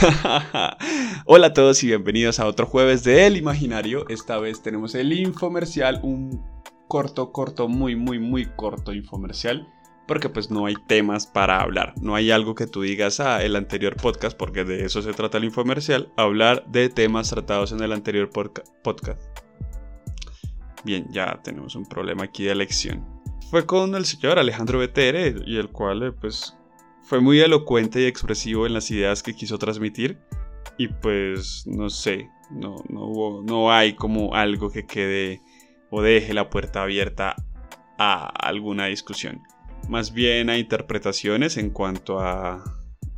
Hola a todos y bienvenidos a otro jueves de El Imaginario. Esta vez tenemos el infomercial, un corto, corto, muy, muy, muy corto infomercial. Porque pues no hay temas para hablar. No hay algo que tú digas a ah, el anterior podcast, porque de eso se trata el infomercial. Hablar de temas tratados en el anterior podcast. Bien, ya tenemos un problema aquí de elección. Fue con el señor Alejandro Betere y el cual eh, pues fue muy elocuente y expresivo en las ideas que quiso transmitir y pues no sé, no, no, no hay como algo que quede o deje la puerta abierta a alguna discusión. Más bien a interpretaciones en cuanto a,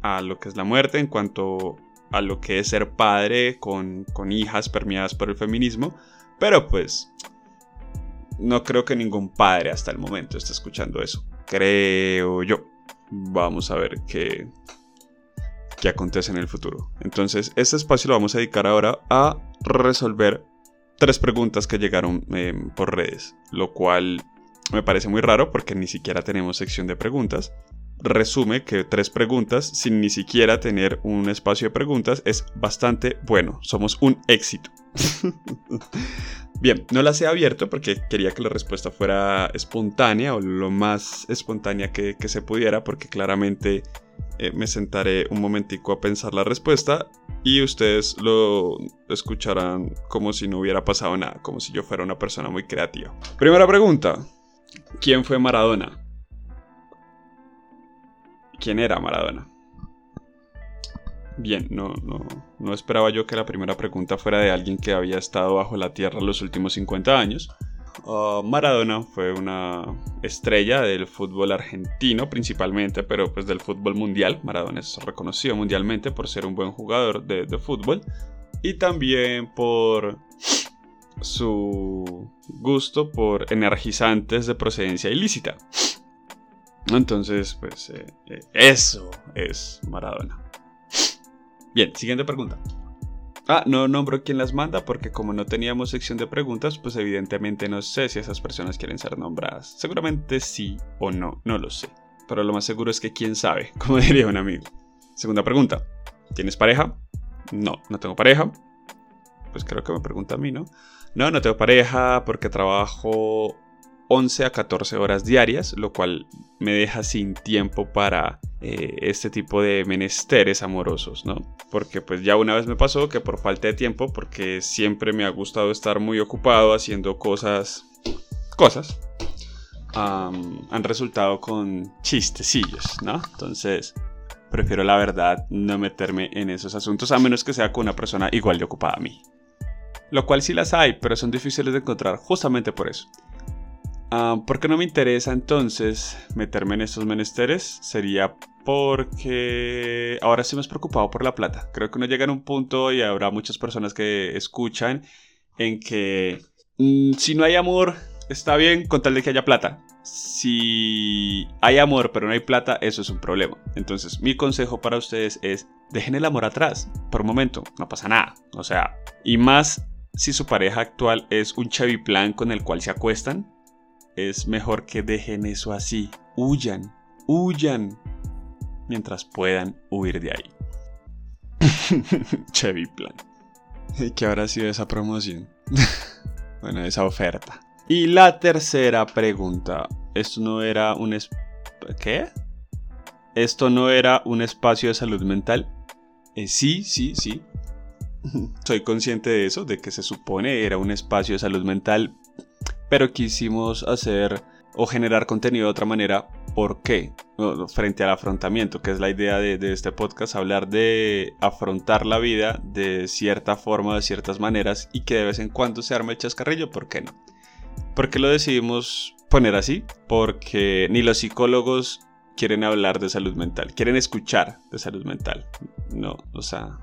a lo que es la muerte, en cuanto a lo que es ser padre con, con hijas permeadas por el feminismo. Pero pues no creo que ningún padre hasta el momento esté escuchando eso. Creo yo. Vamos a ver qué, qué acontece en el futuro. Entonces, este espacio lo vamos a dedicar ahora a resolver tres preguntas que llegaron em, por redes, lo cual me parece muy raro porque ni siquiera tenemos sección de preguntas. Resume que tres preguntas sin ni siquiera tener un espacio de preguntas es bastante bueno. Somos un éxito. Bien, no las he abierto porque quería que la respuesta fuera espontánea o lo más espontánea que, se pudiera porque claramente eh, me sentaré un momentico a pensar la respuesta y ustedes lo escucharán como si no hubiera pasado nada, como si yo fuera una persona muy creativa. Primera pregunta, ¿quién fue Maradona? ¿Quién era Maradona? Bien, no, no, no esperaba yo que la primera pregunta fuera de alguien que había estado bajo la tierra los últimos 50 años. Ah, Maradona fue una estrella del fútbol argentino principalmente, pero pues del fútbol mundial. Maradona es reconocido mundialmente por ser un buen jugador de, de fútbol y también por su gusto por energizantes de procedencia ilícita. Entonces, pues eh, eh, eso es Maradona. Bien, siguiente pregunta. Ah, no nombro quién las manda porque como no teníamos sección de preguntas, pues evidentemente no sé si esas personas quieren ser nombradas. Seguramente sí o no, no lo sé. Pero lo más seguro es que quién sabe, como diría un amigo. Segunda pregunta. ¿Tienes pareja? No, no tengo pareja. Pues creo que me pregunta a mí, ¿no? No, no tengo pareja porque trabajo 11 a 14 horas diarias, lo cual me deja sin tiempo para eh, este tipo de menesteres amorosos, ¿no? Porque pues ya una vez me pasó que por falta de tiempo, porque siempre me ha gustado estar muy ocupado haciendo cosas, cosas, han resultado con chistecillos, ¿no? Entonces, prefiero la verdad no meterme en esos asuntos a menos que sea con una persona igual de ocupada a mí. Lo cual sí las hay, pero son difíciles de encontrar justamente por eso. Ah, ¿Por qué no me interesa entonces meterme en estos menesteres? Sería porque ahora estoy más preocupado por la plata. Creo que uno llega en un punto y habrá muchas personas que escuchan en que mm, si no hay amor, está bien con tal de que haya plata. Si hay amor pero no hay plata, eso es un problema. Entonces mi consejo para ustedes es dejen el amor atrás por un momento, no pasa nada. O sea, y más si su pareja actual es un plan con el cual se acuestan, es mejor que dejen eso así. Huyan, huyan, mientras puedan huir de ahí. Chevy Plan. ¿Qué habrá sido esa promoción? bueno, esa oferta. Y la tercera pregunta. ¿Esto no era un... ¿Qué? ¿Esto no era un espacio de salud mental? Eh, sí, sí, sí. Soy consciente de eso, de que se supone era un espacio de salud mental, pero quisimos hacer o generar contenido de otra manera. ¿Por qué? Frente al afrontamiento, que es la idea de, este podcast, hablar de afrontar la vida de cierta forma, de ciertas maneras, y que de vez en cuando se arme el chascarrillo, ¿por qué no? ¿Por qué lo decidimos poner así? Porque ni los psicólogos quieren hablar de salud mental, quieren escuchar de salud mental. No, o sea,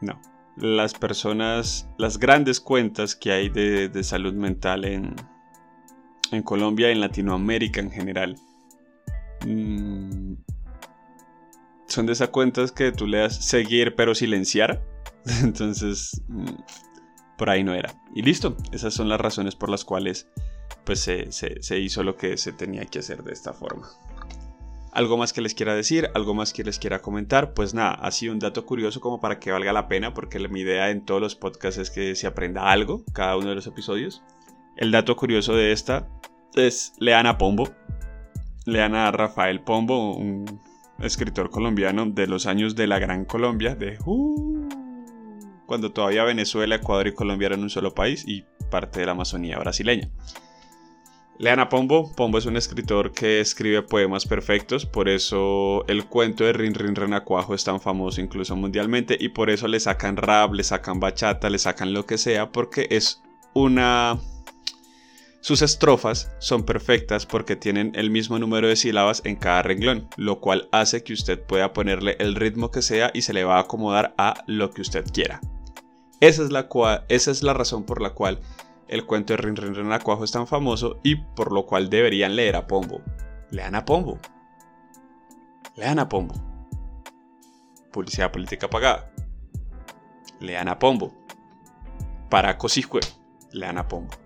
no. Las personas, las grandes cuentas que hay de salud mental en, en Colombia en Latinoamérica en general. Mm, son de esas cuentas que tú le das seguir pero silenciar. Entonces, mm, por ahí no era. Y listo, esas son las razones por las cuales pues se, hizo lo que se tenía que hacer de esta forma. ¿Algo más que les quiera decir? ¿Algo más que les quiera comentar? Pues nada, sido un dato curioso como para que valga la pena, porque mi idea en todos los podcasts es que se aprenda algo, cada uno de los episodios. El dato curioso de esta es lean a Pombo. Lean a Rafael Pombo, un escritor colombiano de los años de la Gran Colombia, de uh, cuando todavía Venezuela, Ecuador y Colombia eran un solo país y parte de la Amazonía brasileña. Lean a Pombo. Pombo es un escritor que escribe poemas perfectos, por eso el cuento de Rin Rin Renacuajo es tan famoso incluso mundialmente y por eso le sacan rap, le sacan bachata, le sacan lo que sea, porque es una... Sus estrofas son perfectas porque tienen el mismo número de sílabas en cada renglón, lo cual hace que usted pueda ponerle el ritmo que sea y se le va a acomodar a lo que usted quiera. Esa es la, esa es la razón por la cual el cuento de Rin Rin Rin Acuajo es tan famoso y por lo cual deberían leer a Pombo. Lean a Pombo. Lean a Pombo. Publicidad política pagada. Lean a Pombo. Para Cosijue. Lean a Pombo.